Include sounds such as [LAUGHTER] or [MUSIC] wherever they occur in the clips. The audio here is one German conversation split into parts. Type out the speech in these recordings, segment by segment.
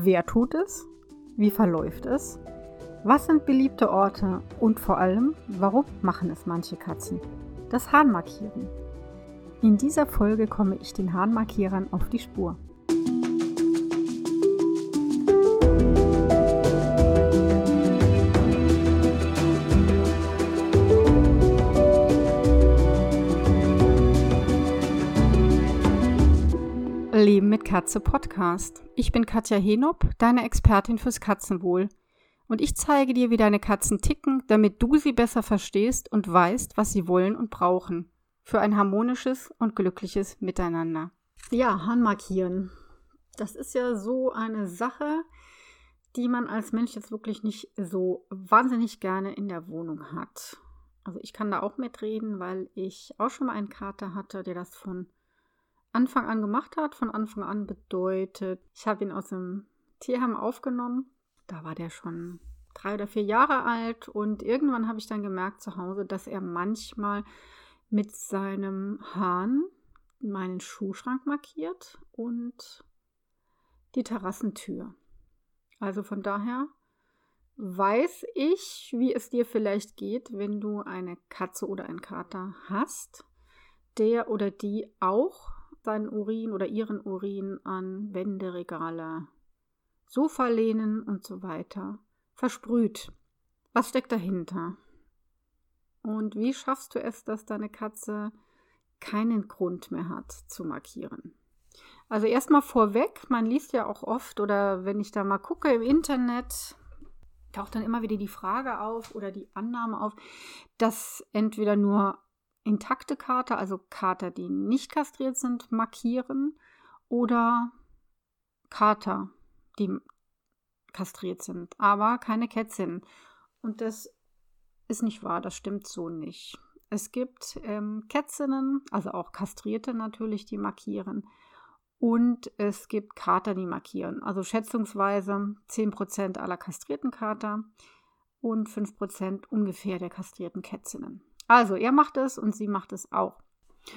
Wer tut es? Wie verläuft es? Was sind beliebte Orte? Und vor allem, warum machen es manche Katzen? Das Hahnmarkieren. In dieser Folge komme ich den Hahnmarkierern auf die Spur. Leben mit Katze Podcast. Ich bin Katja Henop, deine Expertin fürs Katzenwohl. Und ich zeige dir, wie deine Katzen ticken, damit du sie besser verstehst und weißt, was sie wollen und brauchen. Für ein harmonisches und glückliches Miteinander. Ja, Hahn markieren. Das ist ja so eine Sache, die man als Mensch jetzt wirklich nicht so wahnsinnig gerne in der Wohnung hat. Also ich kann da auch mitreden, weil ich auch schon mal einen Kater hatte, der das von Anfang an gemacht hat. Von Anfang an bedeutet, ich habe ihn aus dem Tierheim aufgenommen. Da war der schon drei oder vier Jahre alt und irgendwann habe ich dann gemerkt zu Hause, dass er manchmal mit seinem Hahn meinen Schuhschrank markiert und die Terrassentür. Also von daher weiß ich, wie es dir vielleicht geht, wenn du eine Katze oder einen Kater hast, der oder die auch seinen Urin oder ihren Urin an Wände, Regale, Sofalehnen und so weiter versprüht. Was steckt dahinter? Und wie schaffst du es, dass deine Katze keinen Grund mehr hat zu markieren? Also erstmal vorweg, man liest ja auch oft oder wenn ich da mal gucke im Internet, taucht dann immer wieder die Frage auf oder die Annahme auf, dass entweder nur intakte Kater, also Kater, die nicht kastriert sind, markieren oder Kater, die kastriert sind, aber keine Kätzchen. Und das ist nicht wahr, das stimmt so nicht. Es gibt ähm, Kätzinnen, also auch Kastrierte natürlich, die markieren. Und es gibt Kater, die markieren. Also schätzungsweise 10% aller kastrierten Kater und 5% ungefähr der kastrierten Kätzinnen. Also er macht es und sie macht es auch.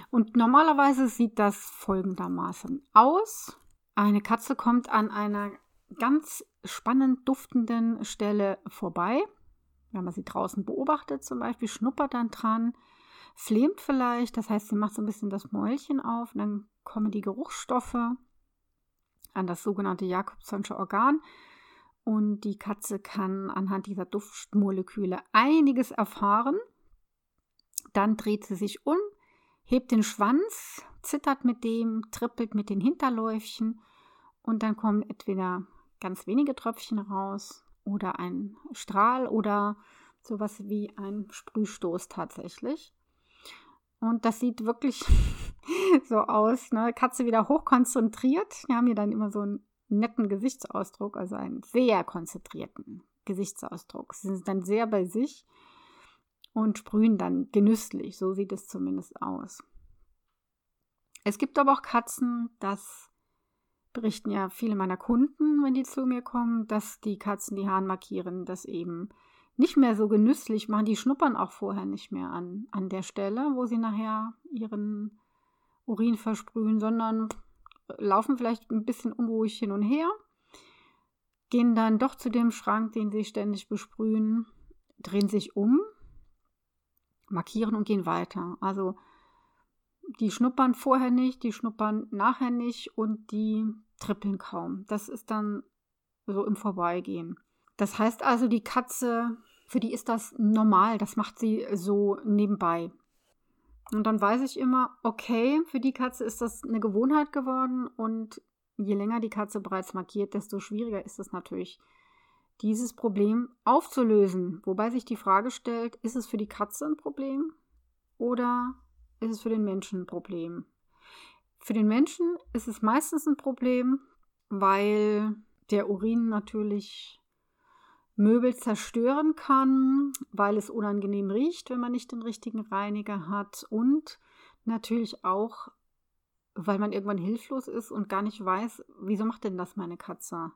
Und normalerweise sieht das folgendermaßen aus. Eine Katze kommt an einer ganz spannend duftenden Stelle vorbei. Wenn man sie draußen beobachtet zum Beispiel, schnuppert dann dran, flemt vielleicht, das heißt, sie macht so ein bisschen das Mäulchen auf, dann kommen die Geruchsstoffe an das sogenannte Jakobsonsche Organ und die Katze kann anhand dieser Duftmoleküle einiges erfahren dann dreht sie sich um, hebt den Schwanz, zittert mit dem, trippelt mit den Hinterläufchen und dann kommen entweder ganz wenige Tröpfchen raus oder ein Strahl oder sowas wie ein Sprühstoß tatsächlich. Und das sieht wirklich [LAUGHS] so aus. Ne? Katze wieder hochkonzentriert. Wir haben hier dann immer so einen netten Gesichtsausdruck, also einen sehr konzentrierten Gesichtsausdruck. Sie sind dann sehr bei sich und sprühen dann genüsslich. So sieht es zumindest aus. Es gibt aber auch Katzen, das berichten ja viele meiner Kunden, wenn die zu mir kommen, dass die Katzen die Haaren markieren, das eben nicht mehr so genüsslich machen. Die schnuppern auch vorher nicht mehr an, an der Stelle, wo sie nachher ihren Urin versprühen, sondern laufen vielleicht ein bisschen unruhig hin und her, gehen dann doch zu dem Schrank, den sie ständig besprühen, drehen sich um markieren und gehen weiter. Also die schnuppern vorher nicht, die schnuppern nachher nicht und die trippeln kaum. Das ist dann so im Vorbeigehen. Das heißt also, die Katze, für die ist das normal, das macht sie so nebenbei. Und dann weiß ich immer, okay, für die Katze ist das eine Gewohnheit geworden und je länger die Katze bereits markiert, desto schwieriger ist es natürlich, dieses Problem aufzulösen. Wobei sich die Frage stellt, ist es für die Katze ein Problem oder ist es für den Menschen ein Problem? Für den Menschen ist es meistens ein Problem, weil der Urin natürlich Möbel zerstören kann, weil es unangenehm riecht, wenn man nicht den richtigen Reiniger hat und natürlich auch, weil man irgendwann hilflos ist und gar nicht weiß, wieso macht denn das meine Katze?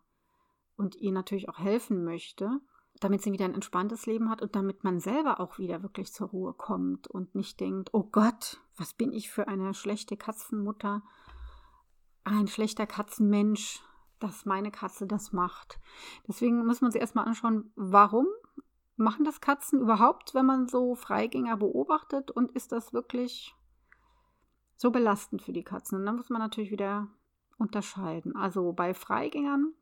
Und ihr natürlich auch helfen möchte, damit sie wieder ein entspanntes Leben hat und damit man selber auch wieder wirklich zur Ruhe kommt und nicht denkt, oh Gott, was bin ich für eine schlechte Katzenmutter, ein schlechter Katzenmensch, dass meine Katze das macht. Deswegen müssen wir uns erstmal anschauen, warum machen das Katzen überhaupt, wenn man so Freigänger beobachtet und ist das wirklich so belastend für die Katzen? Und dann muss man natürlich wieder unterscheiden. Also bei Freigängern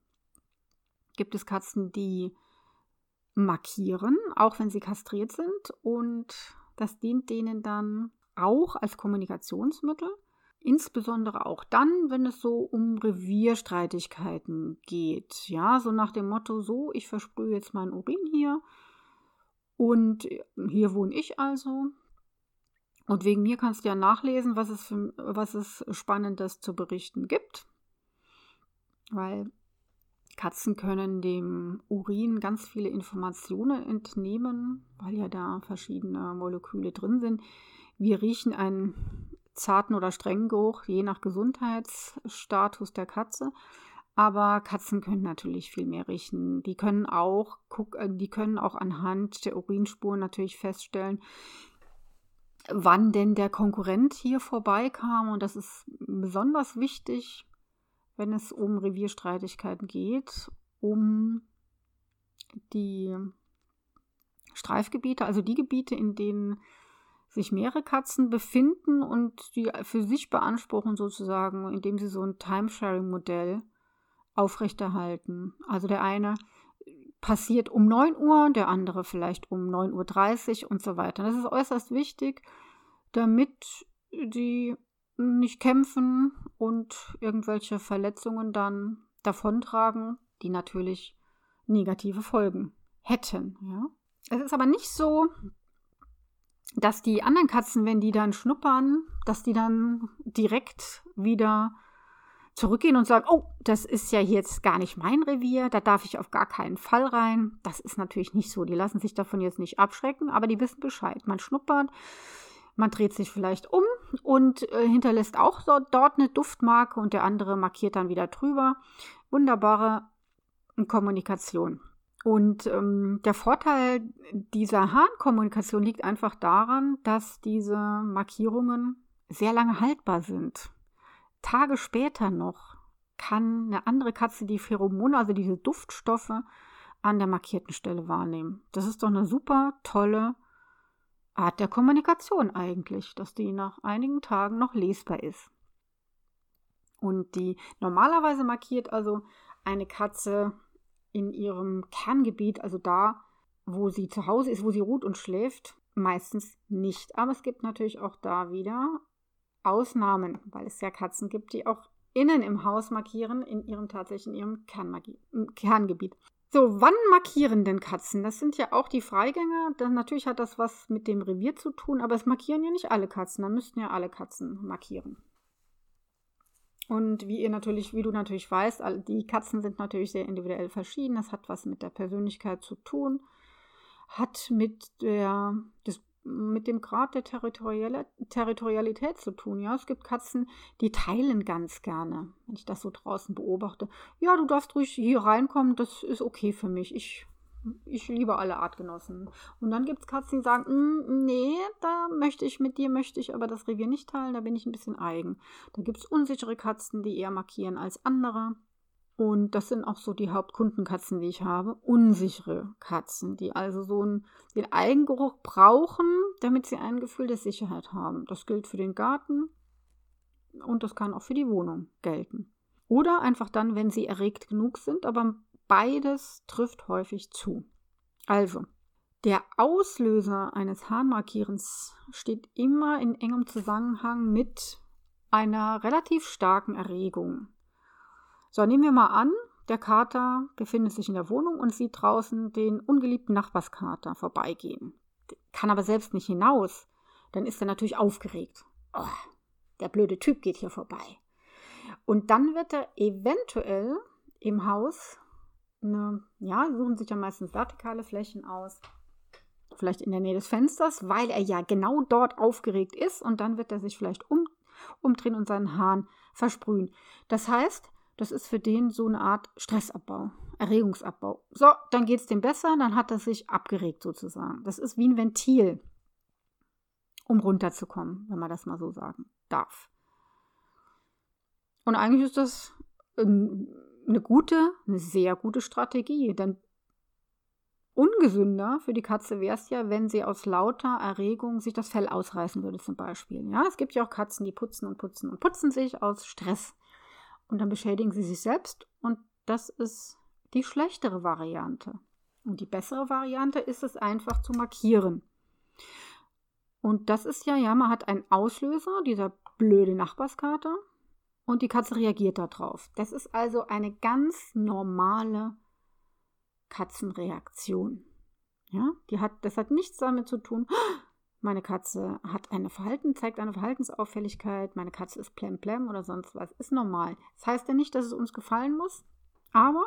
gibt es Katzen, die markieren, auch wenn sie kastriert sind und das dient denen dann auch als Kommunikationsmittel. Insbesondere auch dann, wenn es so um Revierstreitigkeiten geht. Ja, so nach dem Motto, so, ich versprühe jetzt meinen Urin hier und hier wohne ich also. Und wegen mir kannst du ja nachlesen, was es, für, was es Spannendes zu berichten gibt. Weil Katzen können dem Urin ganz viele Informationen entnehmen, weil ja da verschiedene Moleküle drin sind. Wir riechen einen zarten oder strengen Geruch, je nach Gesundheitsstatus der Katze. Aber Katzen können natürlich viel mehr riechen. Die können auch, äh, die können auch anhand der Urinspuren natürlich feststellen, wann denn der Konkurrent hier vorbeikam. Und das ist besonders wichtig, wenn es um Revierstreitigkeiten geht, um die Streifgebiete, also die Gebiete, in denen sich mehrere Katzen befinden und die für sich beanspruchen sozusagen, indem sie so ein Timesharing-Modell aufrechterhalten. Also der eine passiert um 9 Uhr, der andere vielleicht um 9.30 Uhr und so weiter. Das ist äußerst wichtig, damit die nicht kämpfen und irgendwelche Verletzungen dann davontragen, die natürlich negative Folgen hätten. Ja? Es ist aber nicht so, dass die anderen Katzen, wenn die dann schnuppern, dass die dann direkt wieder zurückgehen und sagen, oh, das ist ja jetzt gar nicht mein Revier, da darf ich auf gar keinen Fall rein. Das ist natürlich nicht so. Die lassen sich davon jetzt nicht abschrecken, aber die wissen Bescheid. Man schnuppert, man dreht sich vielleicht um und äh, hinterlässt auch so, dort eine Duftmarke und der andere markiert dann wieder drüber. Wunderbare Kommunikation. Und ähm, der Vorteil dieser Harnkommunikation liegt einfach daran, dass diese Markierungen sehr lange haltbar sind. Tage später noch kann eine andere Katze die Pheromone, also diese Duftstoffe, an der markierten Stelle wahrnehmen. Das ist doch eine super tolle Art der Kommunikation eigentlich, dass die nach einigen Tagen noch lesbar ist. Und die normalerweise markiert also eine Katze in ihrem Kerngebiet, also da, wo sie zu Hause ist, wo sie ruht und schläft, meistens nicht. Aber es gibt natürlich auch da wieder Ausnahmen, weil es ja Katzen gibt, die auch innen im Haus markieren, in ihrem tatsächlich in ihrem Kernmagie, Kerngebiet. So, wann markieren denn Katzen? Das sind ja auch die Freigänger. Dann, natürlich hat das was mit dem Revier zu tun, aber es markieren ja nicht alle Katzen. Dann müssten ja alle Katzen markieren. Und wie ihr natürlich, wie du natürlich weißt, die Katzen sind natürlich sehr individuell verschieden. Das hat was mit der Persönlichkeit zu tun, hat mit der, das, mit dem Grad der Territorialität zu tun. Ja, es gibt Katzen, die teilen ganz gerne. Wenn ich das so draußen beobachte, ja, du darfst ruhig hier reinkommen, das ist okay für mich. Ich ich liebe alle Artgenossen. Und dann gibt es Katzen, die sagen, mm, nee, da möchte ich mit dir, möchte ich aber das Revier nicht teilen, da bin ich ein bisschen eigen. Da gibt es unsichere Katzen, die eher markieren als andere. Und das sind auch so die Hauptkundenkatzen, die ich habe. Unsichere Katzen, die also so einen, den Eigengeruch brauchen, damit sie ein Gefühl der Sicherheit haben. Das gilt für den Garten und das kann auch für die Wohnung gelten. Oder einfach dann, wenn sie erregt genug sind, aber Beides trifft häufig zu. Also, der Auslöser eines Harnmarkierens steht immer in engem Zusammenhang mit einer relativ starken Erregung. So, nehmen wir mal an, der Kater befindet sich in der Wohnung und sieht draußen den ungeliebten Nachbarskater vorbeigehen. Kann aber selbst nicht hinaus. Dann ist er natürlich aufgeregt. Oh, der blöde Typ geht hier vorbei. Und dann wird er eventuell im Haus eine, ja, suchen sich ja meistens vertikale Flächen aus. Vielleicht in der Nähe des Fensters, weil er ja genau dort aufgeregt ist und dann wird er sich vielleicht um, umdrehen und seinen Hahn versprühen. Das heißt, das ist für den so eine Art Stressabbau, Erregungsabbau. So, dann geht es dem besser, dann hat er sich abgeregt sozusagen. Das ist wie ein Ventil, um runterzukommen, wenn man das mal so sagen darf. Und eigentlich ist das eine gute, eine sehr gute Strategie. Denn ungesünder für die Katze wäre es ja, wenn sie aus lauter Erregung sich das Fell ausreißen würde, zum Beispiel. Ja, es gibt ja auch Katzen, die putzen und putzen und putzen sich aus Stress. Und dann beschädigen sie sich selbst und das ist die schlechtere Variante. Und die bessere Variante ist es einfach zu markieren. Und das ist ja, ja, man hat einen Auslöser, dieser blöde Nachbarskater, und die Katze reagiert darauf. Das ist also eine ganz normale Katzenreaktion. Ja, die hat, das hat nichts damit zu tun, [GASPS] meine Katze hat eine Verhalten, zeigt eine Verhaltensauffälligkeit, meine Katze ist plemplem oder sonst was. Ist normal. Das heißt ja nicht, dass es uns gefallen muss, aber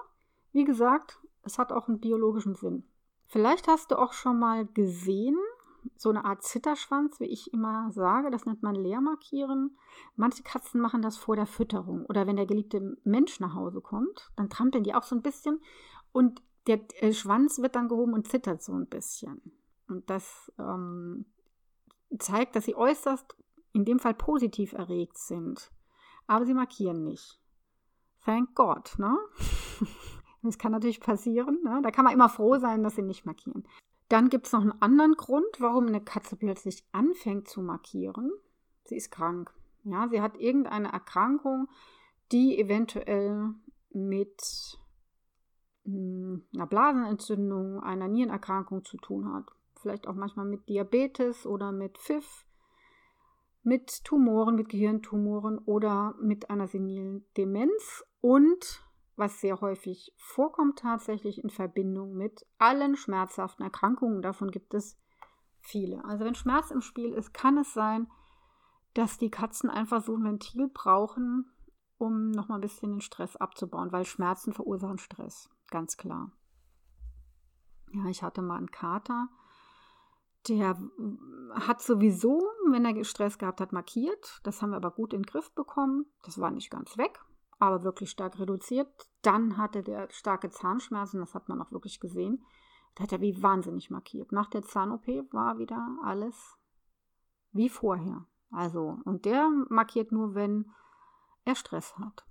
wie gesagt, es hat auch einen biologischen Sinn. Vielleicht hast du auch schon mal gesehen, so eine Art Zitterschwanz, wie ich immer sage, das nennt man Leermarkieren. Manche Katzen machen das vor der Fütterung oder wenn der geliebte Mensch nach Hause kommt, dann trampeln die auch so ein bisschen und der äh, Schwanz wird dann gehoben und zittert so ein bisschen. Und das ähm, zeigt, dass sie äußerst, in dem Fall positiv erregt sind. Aber sie markieren nicht. Thank God, ne? [LAUGHS] Das kann natürlich passieren. Ne? Da kann man immer froh sein, dass sie nicht markieren. Dann gibt es noch einen anderen Grund, warum eine Katze plötzlich anfängt zu markieren. Sie ist krank. Ja, sie hat irgendeine Erkrankung, die eventuell mit hm, einer Blasenentzündung, einer Nierenerkrankung zu tun hat. Vielleicht auch manchmal mit Diabetes oder mit FIF, mit Tumoren, mit Gehirntumoren oder mit einer senilen Demenz und was sehr häufig vorkommt tatsächlich in Verbindung mit allen schmerzhaften Erkrankungen. Davon gibt es viele. Also wenn Schmerz im Spiel ist, kann es sein, dass die Katzen einfach so ein Ventil brauchen, um nochmal ein bisschen den Stress abzubauen, weil Schmerzen verursachen Stress, ganz klar. Ja, ich hatte mal einen Kater, der hat sowieso, wenn er Stress gehabt hat, markiert. Das haben wir aber gut in den Griff bekommen. Das war nicht ganz weg, aber wirklich stark reduziert. Dann hatte der starke Zahnschmerzen, das hat man auch wirklich gesehen. Da hat er wie wahnsinnig markiert. Nach der Zahn-OP war wieder alles wie vorher. Also, und der markiert nur, wenn er Stress hat.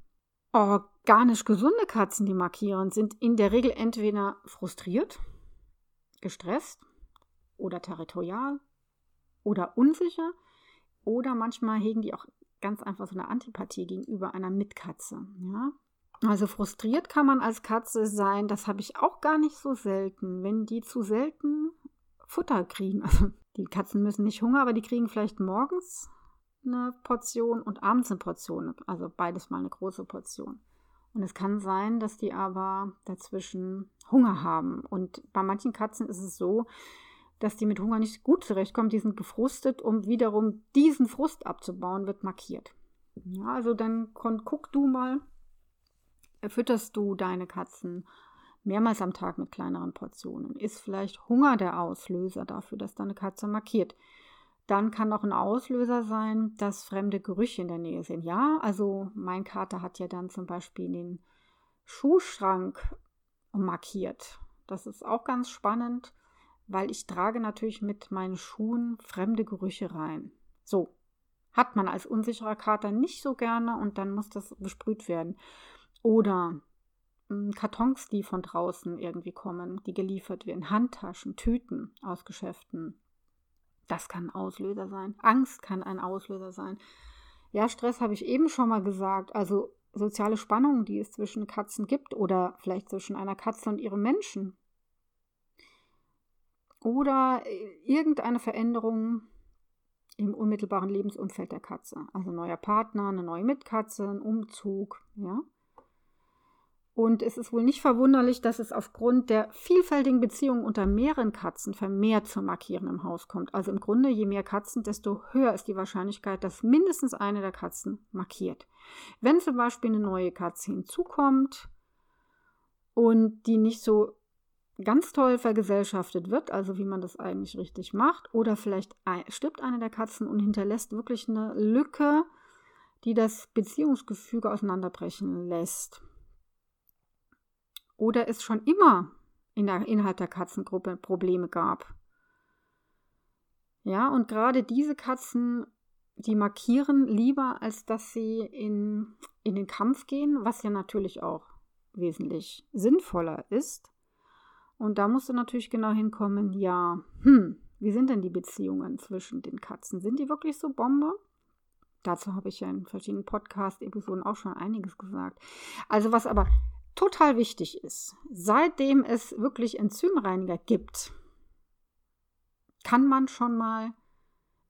Organisch gesunde Katzen, die markieren, sind in der Regel entweder frustriert, gestresst oder territorial oder unsicher oder manchmal hegen die auch ganz einfach so eine Antipathie gegenüber einer Mitkatze. Ja? Also frustriert kann man als Katze sein, das habe ich auch gar nicht so selten. Wenn die zu selten Futter kriegen, also die Katzen müssen nicht Hunger, aber die kriegen vielleicht morgens eine Portion und abends eine Portion, also beides mal eine große Portion. Und es kann sein, dass die aber dazwischen Hunger haben. Und bei manchen Katzen ist es so, dass die mit Hunger nicht gut zurechtkommen. Die sind gefrustet, um wiederum diesen Frust abzubauen, wird markiert. Ja, also dann guck du mal, fütterst du deine Katzen mehrmals am Tag mit kleineren Portionen? Ist vielleicht Hunger der Auslöser dafür, dass deine Katze markiert? Dann kann auch ein Auslöser sein, dass fremde Gerüche in der Nähe sind. Ja, also mein Kater hat ja dann zum Beispiel den Schuhschrank markiert. Das ist auch ganz spannend weil ich trage natürlich mit meinen Schuhen fremde Gerüche rein. So, hat man als unsicherer Kater nicht so gerne und dann muss das besprüht werden. Oder hm, Kartons, die von draußen irgendwie kommen, die geliefert werden, Handtaschen, Tüten aus Geschäften. Das kann ein Auslöser sein. Angst kann ein Auslöser sein. Ja, Stress habe ich eben schon mal gesagt. Also soziale Spannungen, die es zwischen Katzen gibt oder vielleicht zwischen einer Katze und ihrem Menschen oder äh, irgendeine Veränderung im unmittelbaren Lebensumfeld der Katze. Also neuer Partner, eine neue Mitkatze, ein Umzug, ja. Und es ist wohl nicht verwunderlich, dass es aufgrund der vielfältigen Beziehungen unter mehreren Katzen vermehrt zum Markieren im Haus kommt. Also im Grunde, je mehr Katzen, desto höher ist die Wahrscheinlichkeit, dass mindestens eine der Katzen markiert. Wenn zum Beispiel eine neue Katze hinzukommt und die nicht so ganz toll vergesellschaftet wird, also wie man das eigentlich richtig macht, oder vielleicht stirbt eine der Katzen und hinterlässt wirklich eine Lücke, die das Beziehungsgefüge auseinanderbrechen lässt. Oder es schon immer in der, innerhalb der Katzengruppe Probleme gab. Ja, und gerade diese Katzen, die markieren lieber, als dass sie in, in den Kampf gehen, was ja natürlich auch wesentlich sinnvoller ist. Und da musst du natürlich genau hinkommen, ja, hm, wie sind denn die Beziehungen zwischen den Katzen? Sind die wirklich so Bombe? Dazu habe ich ja in verschiedenen Podcast-Episoden auch schon einiges gesagt. Also was aber total wichtig ist, seitdem es wirklich Enzymreiniger gibt, kann man schon mal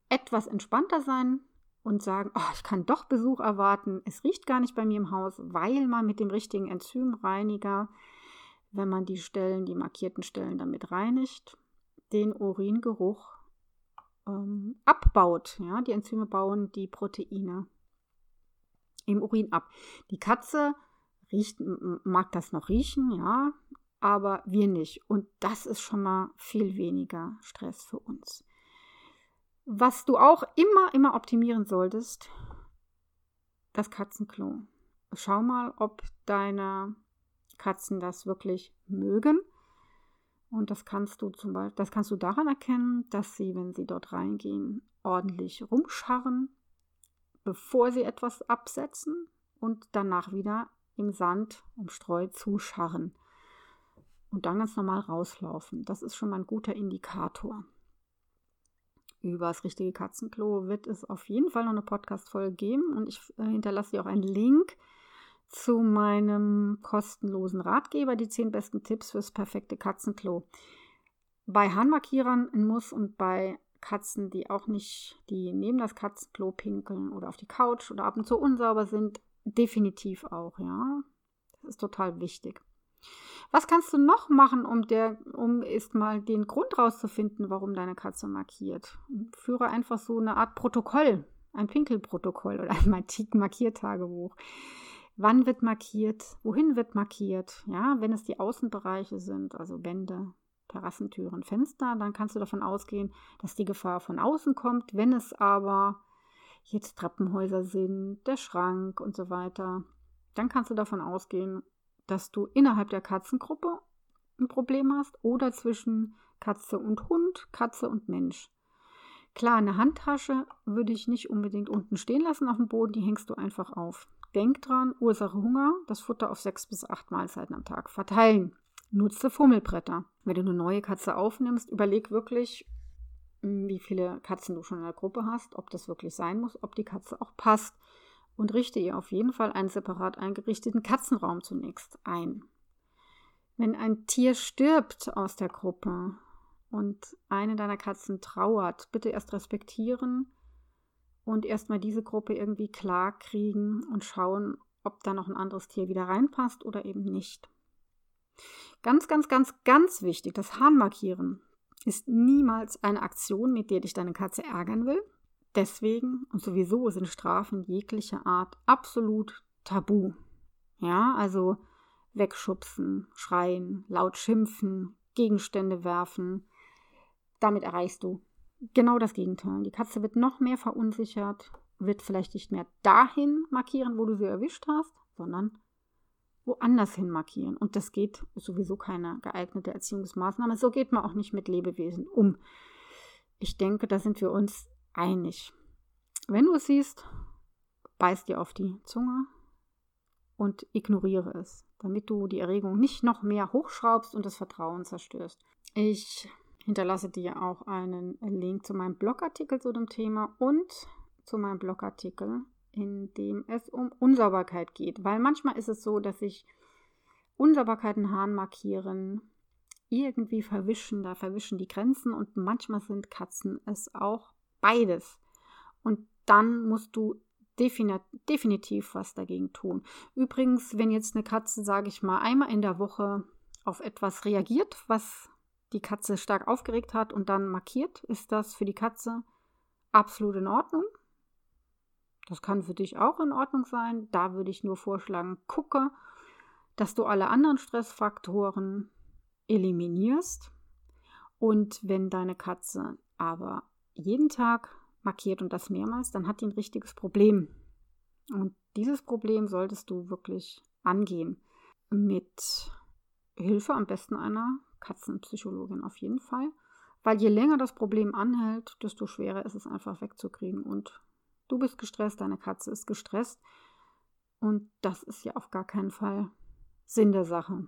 etwas entspannter sein und sagen, oh, ich kann doch Besuch erwarten. Es riecht gar nicht bei mir im Haus, weil man mit dem richtigen Enzymreiniger, wenn man die Stellen, die markierten Stellen damit reinigt, den Uringeruch ähm, abbaut. Ja, die Enzyme bauen die Proteine im Urin ab. Die Katze riecht, mag das noch riechen, ja, aber wir nicht. Und das ist schon mal viel weniger Stress für uns. Was du auch immer, immer optimieren solltest, das Katzenklo. Schau mal, ob deine Katzen das wirklich mögen. Und das kannst du zum Beispiel, das kannst du daran erkennen, dass sie, wenn sie dort reingehen, ordentlich rumscharren, bevor sie etwas absetzen und danach wieder im Sand, im Streu zuscharren und dann ganz normal rauslaufen. Das ist schon mal ein guter Indikator. Über das richtige Katzenklo wird es auf jeden Fall noch eine Podcast-Folge geben und ich äh, hinterlasse dir auch einen Link zu meinem kostenlosen Ratgeber, die 10 besten Tipps fürs perfekte Katzenklo. Bei Harnmarkierern Muss und bei Katzen, die auch nicht, die neben das Katzenklo pinkeln oder auf die Couch oder ab und zu unsauber sind, definitiv auch, ja. Das ist total wichtig. Was kannst du noch machen, um, der, um ist mal den Grund rauszufinden, warum deine Katze markiert? Führe einfach so eine Art Protokoll, ein Pinkelprotokoll oder ein Markiertagebuch. Wann wird markiert? Wohin wird markiert? Ja, wenn es die Außenbereiche sind, also Wände, Terrassentüren, Fenster, dann kannst du davon ausgehen, dass die Gefahr von außen kommt. Wenn es aber jetzt Treppenhäuser sind, der Schrank und so weiter, dann kannst du davon ausgehen, dass du innerhalb der Katzengruppe ein Problem hast oder zwischen Katze und Hund, Katze und Mensch. Klar, eine Handtasche würde ich nicht unbedingt unten stehen lassen auf dem Boden, die hängst du einfach auf. Denk dran, Ursache Hunger, das Futter auf sechs bis acht Mahlzeiten am Tag verteilen. Nutze Fummelbretter. Wenn du eine neue Katze aufnimmst, überleg wirklich, hm, wie viele Katzen du schon in der Gruppe hast, ob das wirklich sein muss, ob die Katze auch passt. Und richte ihr auf jeden Fall einen separat eingerichteten Katzenraum zunächst ein. Wenn ein Tier stirbt aus der Gruppe und eine deiner Katzen trauert, bitte erst respektieren und erstmal diese Gruppe irgendwie klar kriegen und schauen, ob da noch ein anderes Tier wieder reinpasst oder eben nicht. Ganz, ganz, ganz, ganz wichtig, das Hahnmarkieren ist niemals eine Aktion, mit der dich deine Katze ärgern will. Deswegen und sowieso sind Strafen jeglicher Art absolut tabu. Ja, also wegschubsen, schreien, laut schimpfen, Gegenstände werfen. Damit erreichst du genau das Gegenteil. Die Katze wird noch mehr verunsichert, wird vielleicht nicht mehr dahin markieren, wo du sie erwischt hast, sondern woanders hin markieren. Und das geht sowieso keine geeignete Erziehungsmaßnahme. So geht man auch nicht mit Lebewesen um. Ich denke, da sind wir uns einig. Wenn du es siehst, beiß dir auf die Zunge und ignoriere es, damit du die Erregung nicht noch mehr hochschraubst und das Vertrauen zerstörst. Ich hinterlasse dir auch einen Link zu meinem Blogartikel zu dem Thema und zu meinem Blogartikel, in dem es um Unsauberkeit geht. Weil manchmal ist es so, dass sich Unsauberkeiten Hahn markieren, irgendwie verwischen, da verwischen die Grenzen und manchmal sind Katzen es auch beides. Und dann musst du definitiv was dagegen tun. Übrigens, wenn jetzt eine Katze, sage ich mal, einmal in der Woche auf etwas reagiert, was die Katze stark aufgeregt hat und dann markiert, ist das für die Katze absolut in Ordnung. Das kann für dich auch in Ordnung sein. Da würde ich nur vorschlagen, gucke, dass du alle anderen Stressfaktoren eliminierst. Und wenn deine Katze aber jeden Tag markiert und das mehrmals, dann hat die ein richtiges Problem. Und dieses Problem solltest du wirklich angehen. Mit Hilfe am besten einer Katzenpsychologin auf jeden Fall. Weil je länger das Problem anhält, desto schwerer ist es einfach wegzukriegen. Und du bist gestresst, deine Katze ist gestresst. Und das ist ja auf gar keinen Fall Sinn der Sache.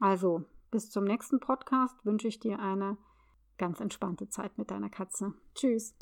Also, bis zum nächsten Podcast wünsche ich dir eine ganz entspannte Zeit mit deiner Katze. Tschüss.